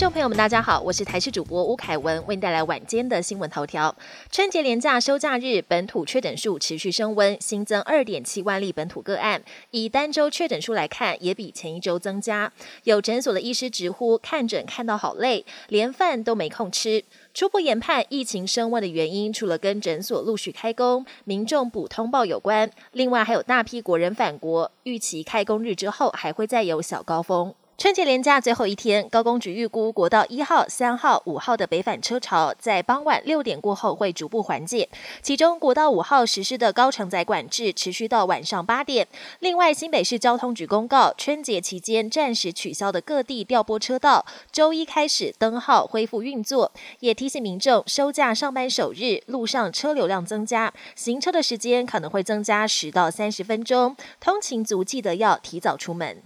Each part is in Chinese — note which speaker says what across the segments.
Speaker 1: 众朋友们，大家好，我是台视主播吴凯文，为您带来晚间的新闻头条。春节连假休假日，本土确诊数持续升温，新增二点七万例本土个案。以单周确诊数来看，也比前一周增加。有诊所的医师直呼，看诊看到好累，连饭都没空吃。初步研判，疫情升温的原因，除了跟诊所陆续开工、民众补通报有关，另外还有大批国人返国，预期开工日之后还会再有小高峰。春节连假最后一天，高工局预估国道一号、三号、五号的北返车潮在傍晚六点过后会逐步缓解。其中，国道五号实施的高承载管制持续到晚上八点。另外，新北市交通局公告，春节期间暂时取消的各地调拨车道，周一开始灯号恢复运作。也提醒民众，收假上班首日，路上车流量增加，行车的时间可能会增加十到三十分钟。通勤族记得要提早出门。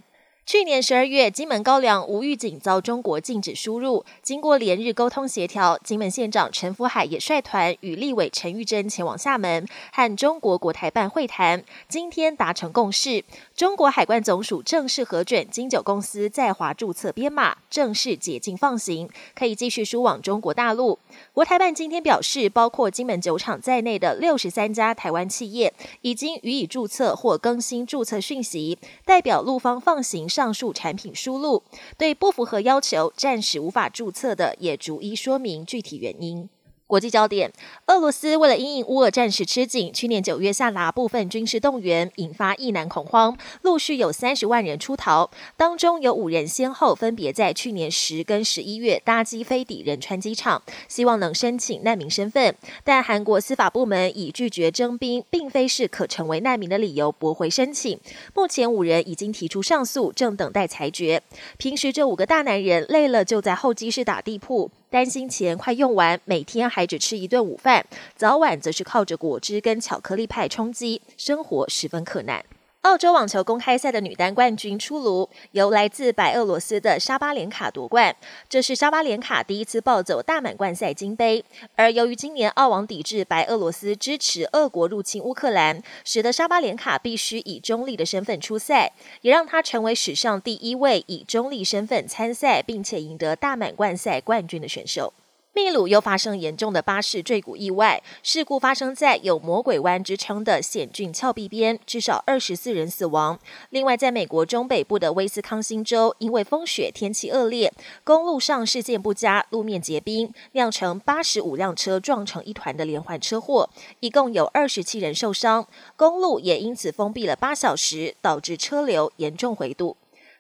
Speaker 1: 去年十二月，金门高粱无预警遭中国禁止输入。经过连日沟通协调，金门县长陈福海也率团与立委陈玉珍前往厦门，和中国国台办会谈。今天达成共识，中国海关总署正式核准金酒公司在华注册编码，正式解禁放行，可以继续输往中国大陆。国台办今天表示，包括金门酒厂在内的六十三家台湾企业，已经予以注册或更新注册讯息，代表陆方放行。上述产品输入对不符合要求、暂时无法注册的，也逐一说明具体原因。国际焦点：俄罗斯为了因应乌俄战事吃紧，去年九月下达部分军事动员，引发意难恐慌，陆续有三十万人出逃，当中有五人先后分别在去年十跟十一月搭机飞抵仁川机场，希望能申请难民身份，但韩国司法部门以拒绝征兵并非是可成为难民的理由驳回申请。目前五人已经提出上诉，正等待裁决。平时这五个大男人累了就在候机室打地铺。担心钱快用完，每天还只吃一顿午饭，早晚则是靠着果汁跟巧克力派充饥，生活十分困难。澳洲网球公开赛的女单冠军出炉，由来自白俄罗斯的沙巴连卡夺冠。这是沙巴连卡第一次抱走大满贯赛金杯。而由于今年澳网抵制白俄罗斯支持俄国入侵乌克兰，使得沙巴连卡必须以中立的身份出赛，也让她成为史上第一位以中立身份参赛并且赢得大满贯赛冠军的选手。秘鲁又发生严重的巴士坠谷意外，事故发生在有“魔鬼湾”之称的险峻峭壁边，至少二十四人死亡。另外，在美国中北部的威斯康星州，因为风雪天气恶劣，公路上视线不佳，路面结冰，酿成八十五辆车撞成一团的连环车祸，一共有二十七人受伤，公路也因此封闭了八小时，导致车流严重回堵。